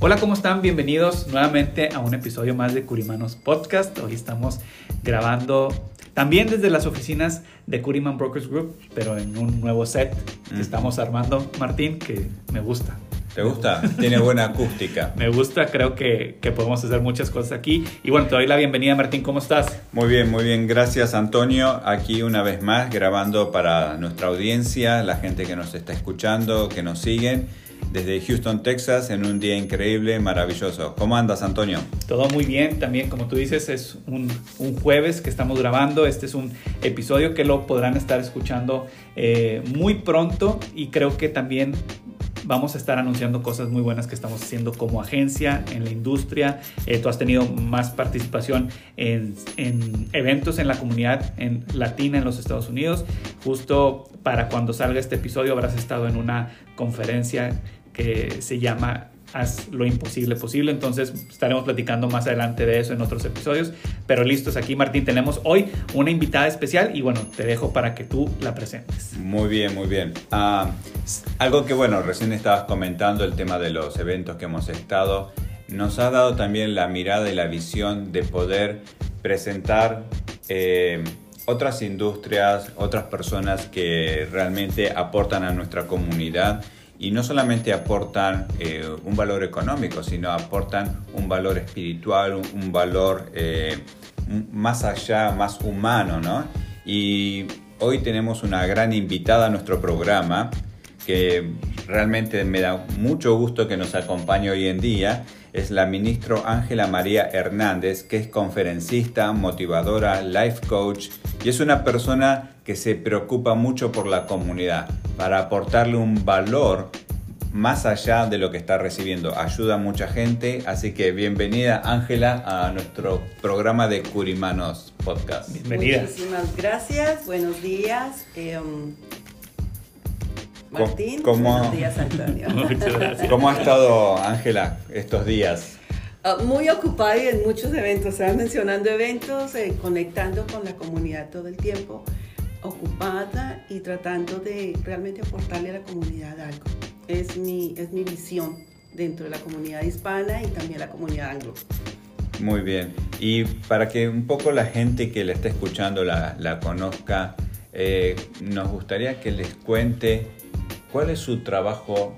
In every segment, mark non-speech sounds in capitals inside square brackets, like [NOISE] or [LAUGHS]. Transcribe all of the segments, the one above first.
Hola, ¿cómo están? Bienvenidos nuevamente a un episodio más de Curimanos Podcast. Hoy estamos grabando también desde las oficinas de Curiman Brokers Group, pero en un nuevo set que Mm. estamos armando, Martín, que me gusta. ¿Te gusta? Tiene buena acústica. [LAUGHS] Me gusta, creo que, que podemos hacer muchas cosas aquí. Y bueno, te doy la bienvenida, Martín, ¿cómo estás? Muy bien, muy bien. Gracias, Antonio. Aquí una vez más grabando para nuestra audiencia, la gente que nos está escuchando, que nos siguen desde Houston, Texas, en un día increíble, maravilloso. ¿Cómo andas, Antonio? Todo muy bien, también como tú dices, es un, jueves que estamos grabando. Este es un episodio que lo podrán estar escuchando eh, muy pronto y creo que también vamos a estar anunciando cosas muy buenas que estamos haciendo como agencia en la industria. Eh, tú has tenido más participación en, en, eventos en la comunidad latina en los Estados Unidos. Justo para cuando salga este episodio habrás estado en una conferencia que se llama Haz lo imposible posible. Entonces estaremos platicando más adelante de eso en otros episodios. Pero listos aquí, Martín, tenemos hoy una invitada especial y bueno, te dejo para que tú la presentes. Muy bien, muy bien. Ah, algo que bueno, recién estabas comentando el tema de los eventos que hemos estado. Nos ha dado también la mirada y la visión de poder presentar eh, otras industrias, otras personas que realmente aportan a nuestra comunidad y no solamente aportan eh, un valor económico, sino aportan un valor espiritual, un, valor eh, más allá, más humano, ¿no? Y hoy tenemos una gran invitada a nuestro programa que realmente me da mucho gusto que nos acompañe hoy en día. Es la ministra Ángela María Hernández, que es conferencista, motivadora, life coach y es una persona que se preocupa mucho por la comunidad para aportarle un valor más allá de lo que está recibiendo. Ayuda a mucha gente, así que bienvenida Ángela a nuestro programa de Curimanos Podcast. Bienvenida. Muchísimas gracias, buenos días. Eh, um, Martín, ¿Cómo- buenos días Antonio. [LAUGHS] Muchas gracias. ¿Cómo ha estado Ángela estos días? Ah, muy ocupada y en muchos eventos, estaba mencionando eventos, eh, conectando con la comunidad todo el tiempo, ocupada y tratando de realmente aportarle a la comunidad algo. Es mi, es mi visión dentro de la comunidad hispana y también la comunidad anglo. Muy bien. Y para que un poco la gente que la está escuchando la, la conozca, eh, nos gustaría que les cuente cuál es su trabajo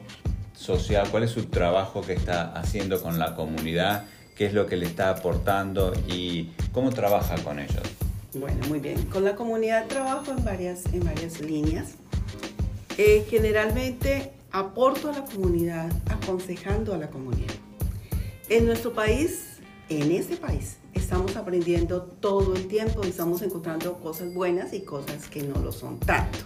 social, cuál es su trabajo que está haciendo con la comunidad, qué es lo que le está aportando y cómo trabaja con ellos. Bueno, muy bien. Con la comunidad trabajo en varias, en varias líneas. Eh, generalmente aporto a la comunidad aconsejando a la comunidad. En nuestro país, en este país, estamos aprendiendo todo el tiempo y estamos encontrando cosas buenas y cosas que no lo son tanto.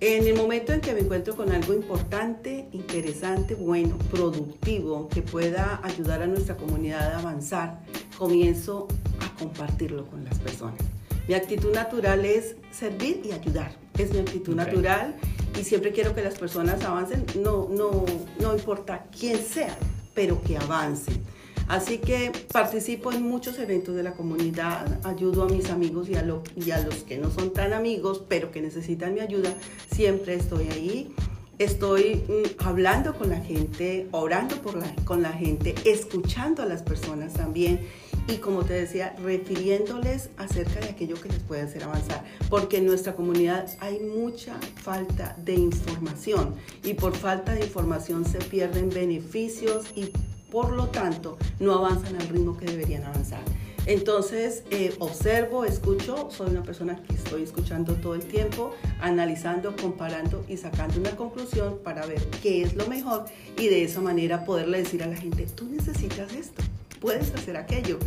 En el momento en que me encuentro con algo importante, interesante, bueno, productivo, que pueda ayudar a nuestra comunidad a avanzar, comienzo a compartirlo con las personas. Mi actitud natural es servir y ayudar. Es mi actitud natural y siempre quiero que las personas avancen, no, no, no importa quién sea, pero que avancen. Así que participo en muchos eventos de la comunidad, ayudo a mis amigos y a, lo- y a los que no son tan amigos, pero que necesitan mi ayuda, siempre estoy ahí. Estoy mm, hablando con la gente, orando por la, con la gente, escuchando a las personas también y como te decía, refiriéndoles acerca de aquello que les puede hacer avanzar, porque en nuestra comunidad hay mucha falta de información y por falta de información se pierden beneficios y por lo tanto no avanzan al ritmo que deberían avanzar. Entonces, eh, observo, escucho, soy una persona que estoy escuchando todo el tiempo, analizando, comparando y sacando una conclusión para ver qué es lo mejor y de esa manera poderle decir a la gente, tú necesitas esto, puedes hacer aquello.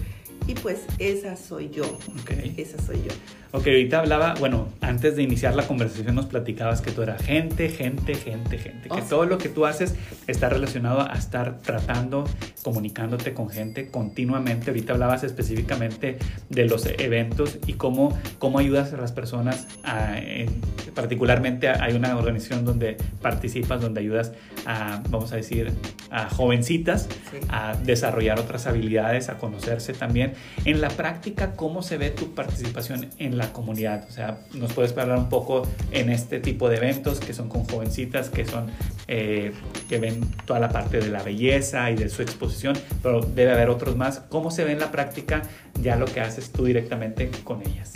Y pues esa soy yo. Okay. Esa soy yo. Ok, ahorita hablaba, bueno, antes de iniciar la conversación nos platicabas que tú eras gente, gente, gente, gente, que Oh, todo sí. lo que tú haces está relacionado a estar tratando, comunicándote con gente continuamente. Ahorita hablabas específicamente de los eventos y cómo, cómo ayudas a las personas, a- en- particularmente hay una organización donde participas, donde ayudas a, vamos a decir, a jovencitas Sí. a desarrollar otras habilidades, a conocerse también. En la práctica, ¿cómo se ve tu participación en la comunidad? O sea, nos puedes hablar un poco en este tipo de eventos que son con jovencitas, que son eh, que ven toda la parte de la belleza y de su exposición, pero debe haber otros más. ¿Cómo se ve en la práctica ya lo que haces tú directamente con ellas?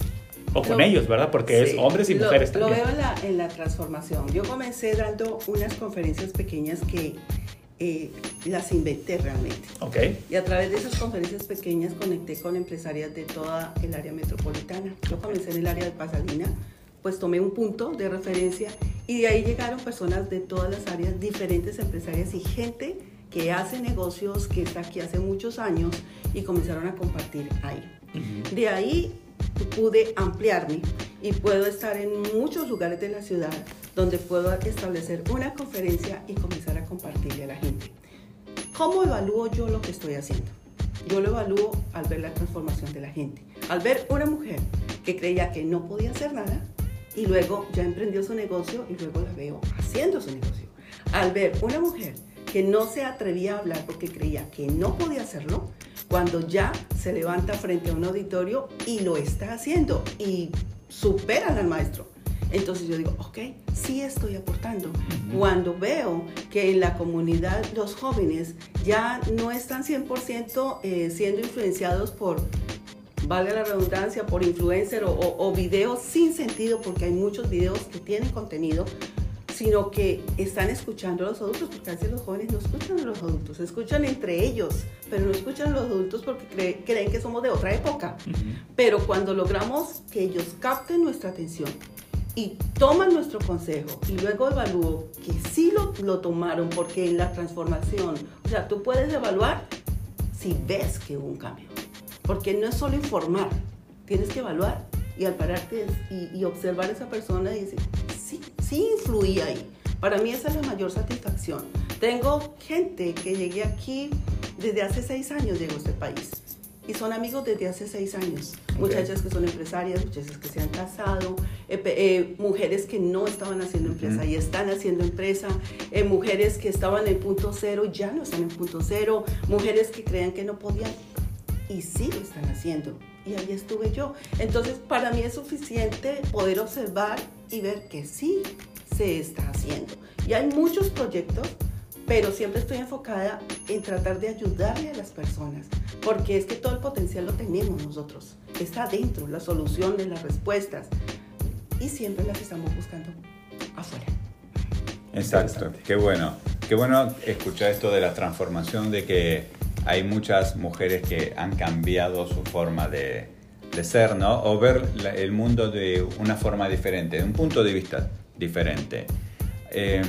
O con Lo- ellos, ¿verdad? Porque es Sí, hombres y lo- mujeres Lo también. veo en la, en la transformación. Yo comencé dando unas conferencias pequeñas que eh, las inventé realmente. Ok, Y a través de esas conferencias pequeñas conecté con empresarias de toda el área metropolitana. Yo comencé en el área de Pasadena, pues tomé un punto de referencia y de ahí llegaron personas de todas las áreas, diferentes empresarias y gente que hace negocios, que está aquí hace muchos años y comenzaron a compartir ahí. Ujú. De ahí pude ampliarme y puedo estar en muchos lugares de la ciudad donde puedo establecer una conferencia y comenzar a compartirle a la gente. ¿Cómo evalúo yo lo que estoy haciendo? Yo lo evalúo al ver la transformación de la gente, al ver una mujer que creía que no podía hacer nada y luego ya emprendió su negocio y luego la veo haciendo su negocio. Al ver una mujer que no se atrevía a hablar porque creía que no podía hacerlo, cuando ya se levanta frente a un auditorio y lo está haciendo y superan al maestro. Entonces yo digo, ok, sí estoy aportando. Cuando veo que en la comunidad los jóvenes ya no están 100% eh, siendo influenciados por, valga la redundancia, por influencer o, o- o videos sin sentido, porque hay muchos videos que tienen contenido, sino que están escuchando a los adultos, porque a veces los jóvenes no escuchan a los adultos, escuchan entre ellos, pero no escuchan a los adultos porque cre- creen que somos de otra época. Ujú. Pero cuando logramos que ellos capten nuestra atención y toman nuestro consejo y luego evalúo que sí lo, lo tomaron porque en la transformación, o sea, tú puedes evaluar si ves que hubo un cambio. Porque no es solo informar, tienes que evaluar y al pararte y, y observar a esa persona y decir, sí, influí ahí. Para mí esa es la mayor satisfacción. Tengo gente que llegué aquí desde hace seis años, llegó a este país. Y son amigos desde hace seis años. Ok. Muchachas que son empresarias, muchachas que se han casado, eh, eh, mujeres que no estaban haciendo empresa y están haciendo empresa, eh, mujeres que estaban en punto cero y ya no están en punto cero, mujeres que creían que no podían y sí lo están haciendo. Y ahí estuve yo. Entonces, para mí es suficiente poder observar y ver que sí se está haciendo. Y hay muchos proyectos, pero siempre estoy enfocada en tratar de ayudarle a las personas, porque es que todo el potencial lo tenemos nosotros. Está adentro, las soluciones, las respuestas, y siempre las estamos buscando afuera. Exacto, qué bueno. Qué bueno escuchar esto de la transformación, de que hay muchas mujeres que han cambiado su forma de, ser, ¿no? O ver el mundo de una forma diferente, de un punto de vista diferente. Eh,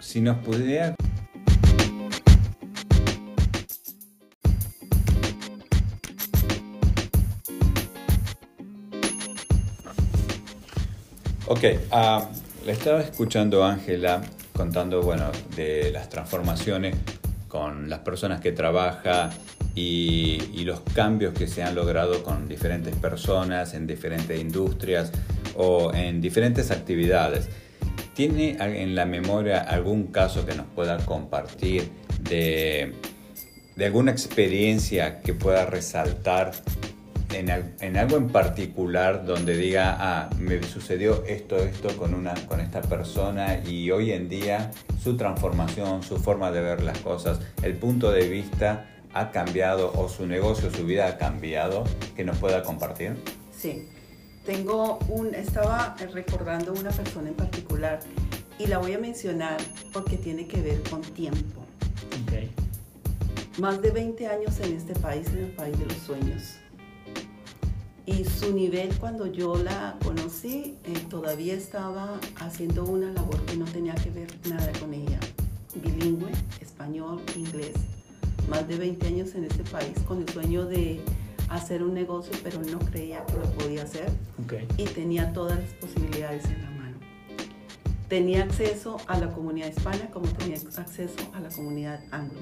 si nos pudiera... Ok, ah, le estaba escuchando Ángela contando, bueno, de las transformaciones con las personas que trabaja y, los cambios que se han logrado con diferentes personas en diferentes industrias o en diferentes actividades. ¿Tiene en la memoria algún caso que nos pueda compartir de alguna experiencia que pueda resaltar en, en algo en particular donde diga, ah, me sucedió esto, esto con, una, con esta persona y hoy en día su transformación, su forma de ver las cosas, el punto de vista ha cambiado o su negocio, su vida ha cambiado, que nos pueda compartir? Sí, tengo un, estaba recordando una persona en particular y la voy a mencionar porque tiene que ver con tiempo. Ok. Más de 20 años en este país, en el país de los sueños. Y su nivel cuando yo la conocí eh, todavía estaba haciendo una labor que no tenía que ver nada con ella. Bilingüe, español, inglés. Más de 20 años en este país con el sueño de hacer un negocio, pero no creía que lo podía hacer. Y tenía todas las posibilidades en la mano. Tenía acceso a la comunidad hispana como tenía acceso a la comunidad anglo.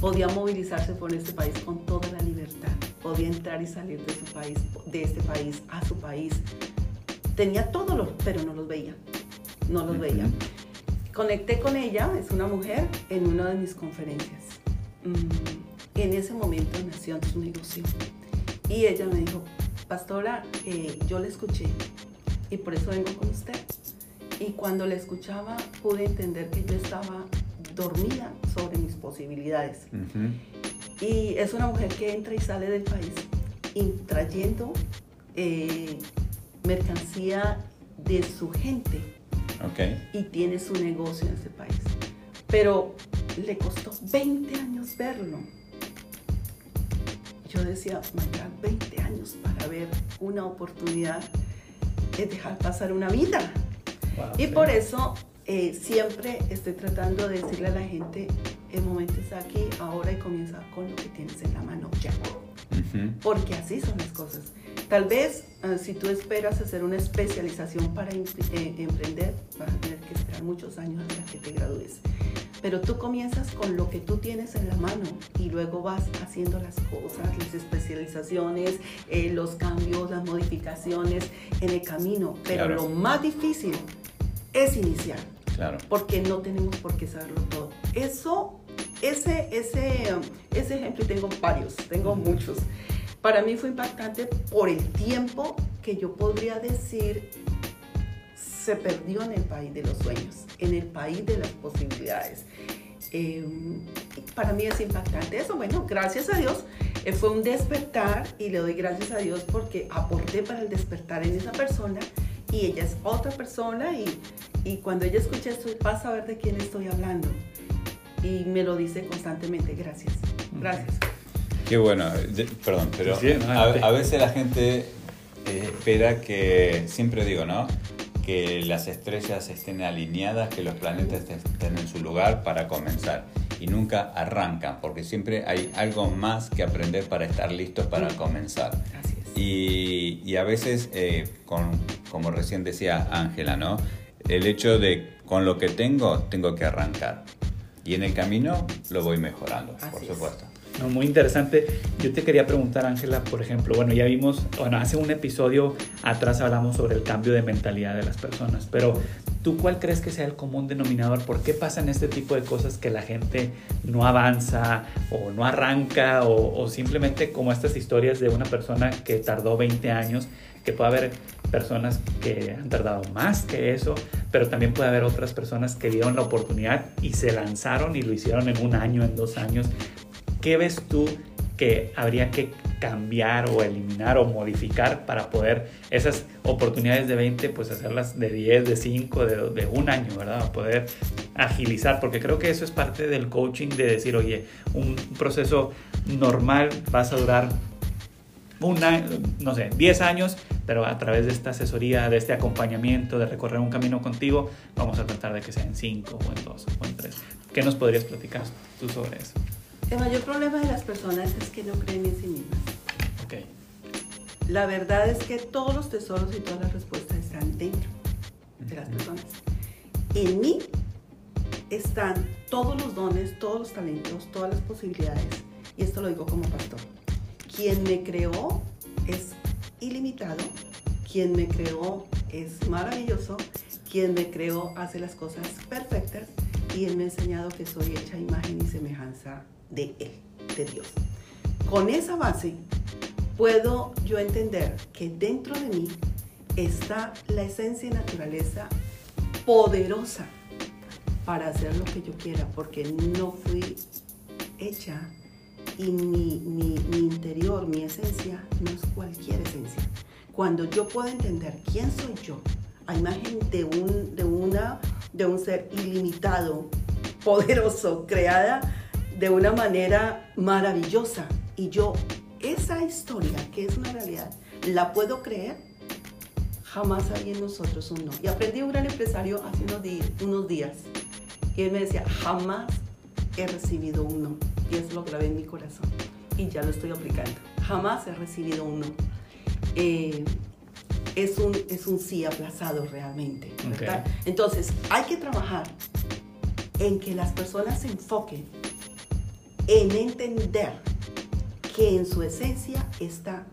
Podía movilizarse por este país con toda la libertad podía entrar y salir de su país, de este país a su país. Tenía todo, lo, pero no los veía, no los veía. Conecté con ella, es una mujer, en una de mis conferencias. Mm, en ese momento nació su negocio. Y ella me dijo, pastora, eh, yo le escuché y por eso vengo con usted. Y cuando le escuchaba pude entender que yo estaba dormida sobre mis posibilidades. Y es una mujer que entra y sale del país trayendo eh, mercancía de su gente. Y tiene su negocio en ese país. Pero le costó 20 años verlo. Yo decía, my 20 años para ver una oportunidad es dejar pasar una vida. y por eso eh, siempre estoy tratando de decirle a la gente, el momento está aquí, ahora y comienza con lo que tienes en la mano ya. Porque así son las cosas. Tal vez ah, si tú esperas hacer una especialización para eh, emprender, vas a tener que esperar muchos años hasta que te gradúes. Pero tú comienzas con lo que tú tienes en la mano y luego vas haciendo las cosas, las especializaciones, eh, los cambios, las modificaciones en el camino. Pero lo más difícil es iniciar. Claro. Porque no tenemos por qué saberlo todo. Eso, ese, ese, ese ejemplo, y tengo varios, tengo muchos. Para mí fue impactante por el tiempo que yo podría decir se perdió en el país de los sueños, en el país de las posibilidades. Em, para mí es impactante eso. Bueno, gracias a Dios eh, fue un despertar y le doy gracias a Dios porque aporté para el despertar en esa persona y ella es otra persona y, y cuando ella escucha esto va a saber de quién estoy hablando y me lo dice constantemente, gracias, gracias. Qué bueno, perdón, pero a, veces la gente eh, espera que, siempre digo, ¿no? Que las estrellas estén alineadas, que los planetas estén en su lugar para comenzar y nunca arrancan, porque siempre hay algo más que aprender para estar listos para comenzar. Y, y, a veces, eh, con, como recién decía Ángela, ¿no? El hecho de con lo que tengo, tengo que arrancar. Y en el camino lo voy mejorando, por supuesto. No, muy interesante. Yo te quería preguntar, Ángela, por ejemplo, bueno, ya vimos, bueno, hace un episodio atrás hablamos sobre el cambio de mentalidad de las personas, pero ¿tú cuál crees que sea el común denominador? ¿Por qué pasan este tipo de cosas que la gente no avanza o no arranca o, o simplemente como estas historias de una persona que tardó 20 años, que puede haber personas que han tardado más que eso, pero también puede haber otras personas que dieron la oportunidad y se lanzaron y lo hicieron en un año, en dos años. ¿Qué ves tú que habría que cambiar o eliminar o modificar para poder esas oportunidades de 20, pues hacerlas de 10, de 5, de, de un año, ¿verdad? Poder agilizar, porque creo que eso es parte del coaching de decir, oye, un proceso normal vas a durar un no sé, 10 años, pero a través de esta asesoría, de este acompañamiento, de recorrer un camino contigo, vamos a tratar de que sea en 5 o en 2 o en 3. ¿Qué nos podrías platicar tú sobre eso? El mayor problema de las personas es que no creen en sí mismas. Okay. La verdad es que todos los tesoros y todas las respuestas están dentro de las personas. En mí están todos los dones, todos los talentos, todas las posibilidades. Y esto lo digo como pastor. Quien me creó es ilimitado, quien me creó es maravilloso, quien me creó hace las cosas perfectas y él me ha enseñado que soy hecha imagen y semejanza de Él, de Dios. Con esa base puedo yo entender que dentro de mí está la esencia y naturaleza poderosa para hacer lo que yo quiera, porque no fui hecha y mi, mi, interior, mi esencia, no es cualquier esencia. Cuando yo puedo entender quién soy yo, a imagen de un, de una, de un ser ilimitado, poderoso, creada de una manera maravillosa. Y yo, esa historia, que es una realidad, la puedo creer, jamás había en nosotros un no. Y aprendí un gran empresario hace unos unos días y él me decía, jamás he recibido un no. Y eso lo grabé en mi corazón. Y ya lo estoy aplicando. Jamás he recibido un no. Eh, es, un, es un sí aplazado realmente. Entonces, hay que trabajar en que las personas se enfoquen en entender que en su esencia está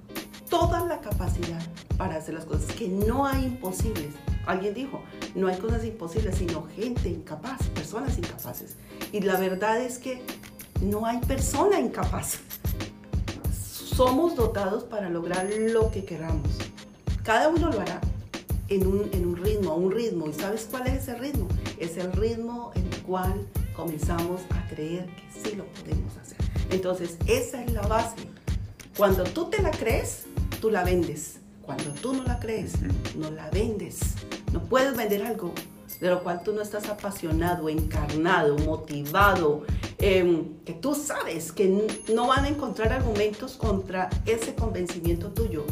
toda la capacidad para hacer las cosas, que no hay imposibles. Alguien dijo, no hay cosas imposibles, sino gente incapaz, personas incapaces. Y la verdad es que no hay persona incapaz. Somos dotados para lograr lo que queramos. Cada uno lo hará en un, en un ritmo, a un ritmo. ¿Y sabes cuál es ese ritmo? Es el ritmo en el cual comenzamos a creer que sí lo podemos hacer. Entonces, esa es la base. Cuando tú te la crees, tú la vendes. Cuando tú no la crees, no la vendes. No puedes vender algo de lo cual tú no estás apasionado, encarnado, motivado, em, que tú sabes que no van a encontrar argumentos contra ese convencimiento tuyo.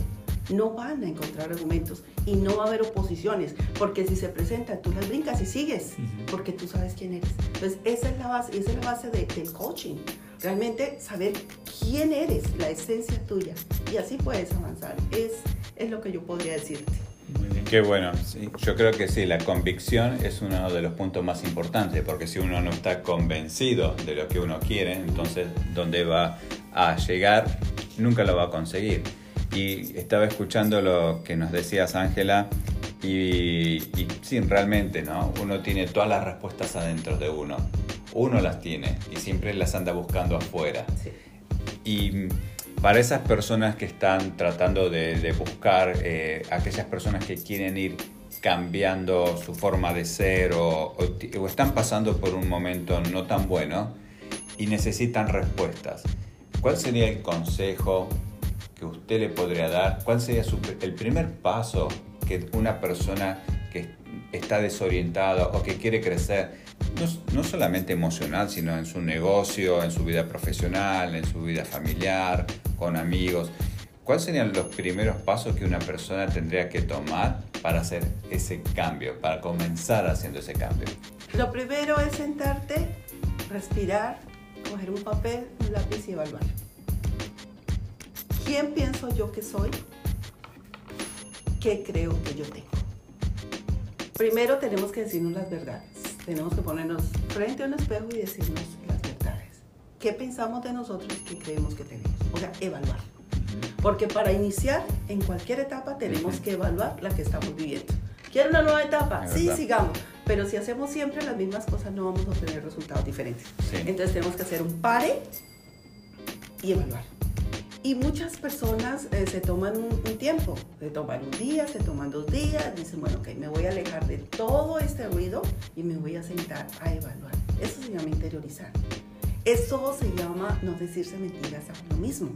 No van a encontrar argumentos y no va a haber oposiciones, porque si se presentan, tú las brincas y sigues, porque tú sabes quién eres. Entonces, esa es la base, esa es la base de, del coaching. Realmente saber quién eres, la esencia tuya, y así puedes avanzar. Es, es lo que yo podría decirte. Qué bueno, yo creo que sí, la convicción es uno de los puntos más importantes, porque si uno no está convencido de lo que uno quiere, entonces dónde va a llegar, nunca lo va a conseguir. Y estaba escuchando lo que nos decías, Ángela, y, y, sí, realmente, ¿no? Uno tiene todas las respuestas adentro de uno. Uno las tiene y siempre las anda buscando afuera. Sí. Y para esas personas que están tratando de, buscar, eh, aquellas personas que quieren ir cambiando su forma de ser o, están pasando por un momento no tan bueno y necesitan respuestas, ¿cuál sería el consejo que usted le podría dar? ¿Cuál sería el primer paso que una persona que está desorientada o que quiere crecer no, solamente emocional, sino en su negocio, en su vida profesional, en su vida familiar, con amigos. ¿Cuáles serían los primeros pasos que una persona tendría que tomar para hacer ese cambio, para comenzar haciendo ese cambio? Lo primero es sentarte, respirar, coger un papel, un lápiz y evaluar. ¿Quién pienso yo que soy? ¿Qué creo que yo tengo? Primero tenemos que decirnos las verdades tenemos que ponernos frente a un espejo y decirnos las verdades. ¿Qué pensamos de nosotros y qué creemos que tenemos? O sea, evaluar. Porque para iniciar en cualquier etapa tenemos que evaluar la que estamos viviendo. ¿Quiero una nueva etapa? Sí, sigamos. Pero si hacemos siempre las mismas cosas no vamos a obtener resultados diferentes. Entonces tenemos que hacer un pare y evaluar. Y muchas personas eh, se toman un, tiempo, se toman un día, se toman dos días, dicen, bueno, ok, me voy a alejar de todo este ruido y me voy a sentar a evaluar. Eso se llama interiorizar. Eso se llama no decirse mentiras a uno mismo.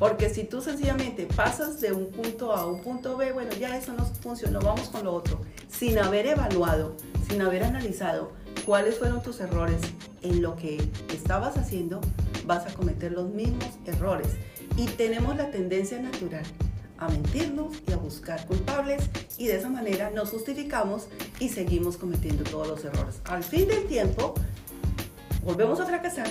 Porque si tú sencillamente pasas de un punto A a un punto B, bueno, ya eso no funcionó, vamos con lo otro, sin haber evaluado, sin haber analizado cuáles fueron tus errores en lo que estabas haciendo, vas a cometer los mismos errores y tenemos la tendencia natural a mentirnos y a buscar culpables y de esa manera nos justificamos y seguimos cometiendo todos los errores. Al fin del tiempo, volvemos a fracasar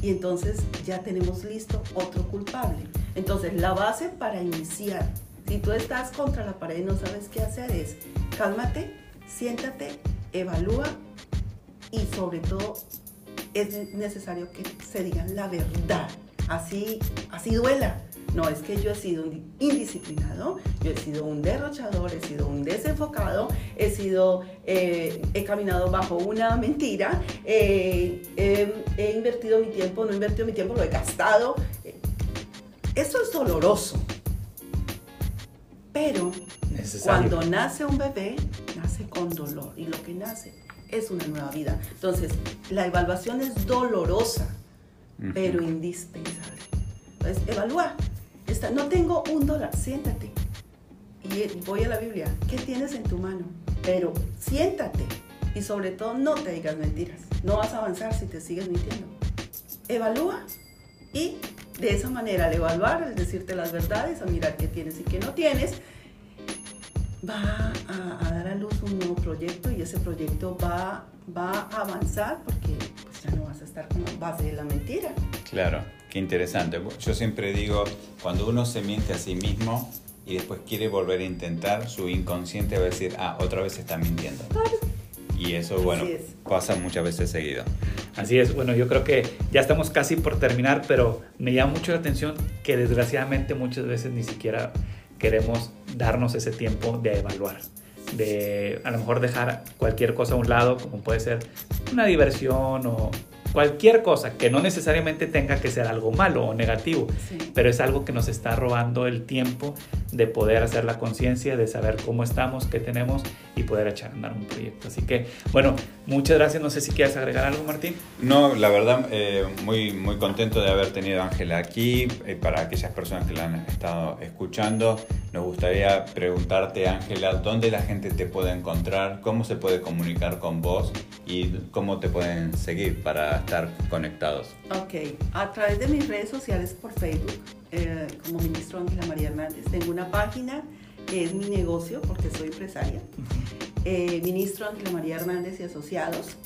y entonces ya tenemos listo otro culpable. Entonces, la base para iniciar, si tú estás contra la pared y no sabes qué hacer, es cálmate, siéntate, evalúa y sobre todo es necesario que se digan la verdad así, así duela. No, es que yo he sido un indisciplinado, yo he sido un derrochador, he sido un desenfocado, he sido, eh, he caminado bajo una mentira, eh, he invertido mi tiempo, no he invertido mi tiempo, lo he gastado. Eso es doloroso. Pero cuando nace un bebé, nace con dolor y lo que nace es una nueva vida. Entonces, la evaluación es dolorosa pero indispensable. Entonces, evalúa. no tengo un dólar, siéntate. Y voy a la Biblia, ¿qué tienes en tu mano? Pero siéntate y sobre todo no te digas mentiras. No vas a avanzar si te sigues mintiendo. Evalúa y de esa manera, al evaluar, es decirte las verdades, a mirar qué tienes y qué no tienes, va a, dar a luz un nuevo proyecto y ese proyecto va, va a avanzar porque ya no vas a estar la base de la mentira. Claro, qué interesante. Yo siempre digo, cuando uno se miente a sí mismo y después quiere volver a intentar, su inconsciente va a decir, ah, otra vez está mintiendo. Y eso, bueno, pasa muchas veces seguido. Así es, bueno, yo creo que ya estamos casi por terminar, pero me llama mucho la atención que desgraciadamente muchas veces ni siquiera queremos darnos ese tiempo de evaluar, de a lo mejor dejar cualquier cosa a un lado, como puede ser una diversión o cualquier cosa que no necesariamente tenga que ser algo malo o negativo, pero es algo que nos está robando el tiempo de poder hacer la conciencia, de saber cómo estamos, qué tenemos y poder echar a andar un proyecto. Así que, bueno, muchas gracias. No sé si quieres agregar algo, Martín. No, la verdad, eh, muy, muy contento de haber tenido a Ángela aquí. Eh, para aquellas personas que la han estado escuchando, nos gustaría preguntarte, Ángela, ¿dónde la gente te puede encontrar? ¿Cómo se puede comunicar con vos? ¿Y cómo te pueden seguir para estar conectados? Ok, a través de mis redes sociales por Facebook, eh, como ministro Ángela María Hernández, tengo una página que es mi negocio, porque soy empresaria, eh, ministro Ángela María Hernández y Asociados,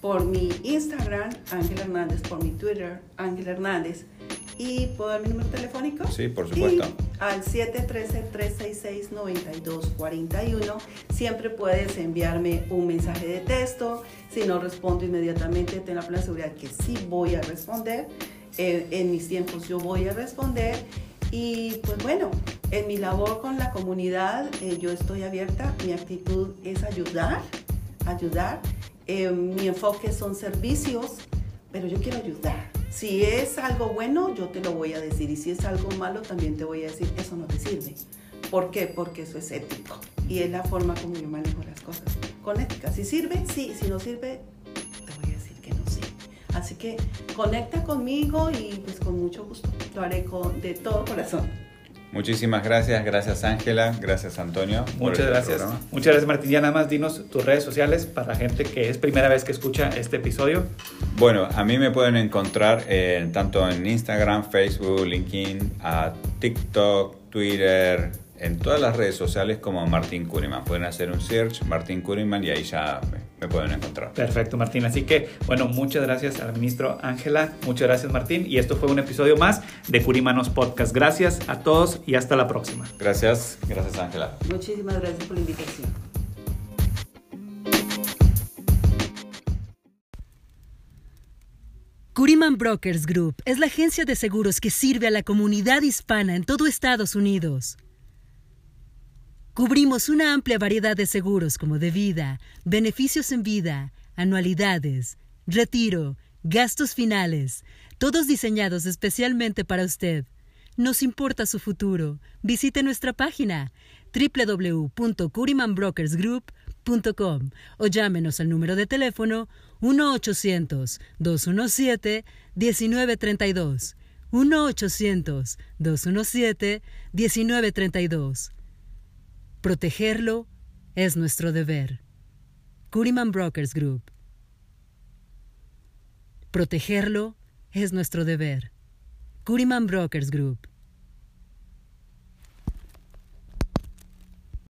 por mi Instagram, Ángela Hernández, por mi Twitter, Ángela Hernández, y puedo dar mi número telefónico. Sí, por supuesto. al 713-366-9241. Siempre puedes enviarme un mensaje de texto. Si no respondo inmediatamente, ten la seguridad que sí voy a responder. Eh, en mis tiempos yo voy a responder. Y pues bueno, en mi labor con la comunidad eh, yo estoy abierta. Mi actitud es ayudar, ayudar. Eh, mi enfoque son servicios, pero yo quiero ayudar si es algo bueno, yo te lo voy a decir. Y si es algo malo, también te voy a decir, eso no te sirve. ¿Por qué? Porque eso es ético. Y es la forma como yo manejo las cosas. Con ética. Si sirve, sí. Si no sirve, te voy a decir que no sirve. Así que conecta conmigo y pues con mucho gusto lo haré con, de todo corazón. Muchísimas gracias, gracias Ángela, gracias Antonio. Muchas este gracias. Muchas gracias Martín. Ya nada más dinos tus redes sociales para la gente que es primera vez que escucha este episodio. Bueno, a mí me pueden encontrar tanto en Instagram, Facebook, LinkedIn, a TikTok, Twitter, en todas las redes sociales como Martín Kuriman. Pueden hacer un search, Martín Kuriman, y ahí ya me, pueden encontrar. Perfecto, Martín. Así que, bueno, muchas gracias al ministro Ángela. Muchas gracias, Martín. Y esto fue un episodio más de Curimanos Podcast. Gracias a todos y hasta la próxima. Gracias, gracias, Ángela. Muchísimas gracias por la invitación. Curiman Brokers Group es la agencia de seguros que sirve a la comunidad hispana en todo Estados Unidos. Cubrimos una amplia variedad de seguros como de vida, beneficios en vida, anualidades, retiro, gastos finales, todos diseñados especialmente para usted. Nos importa su futuro. Visite nuestra página www.curimanbrokersgroup.com o llámenos al número de teléfono 1-800-217-1932. 1-800-217-1932. Protegerlo es nuestro deber. Curiman Brokers Group. Protegerlo es nuestro deber. Curiman Brokers Group.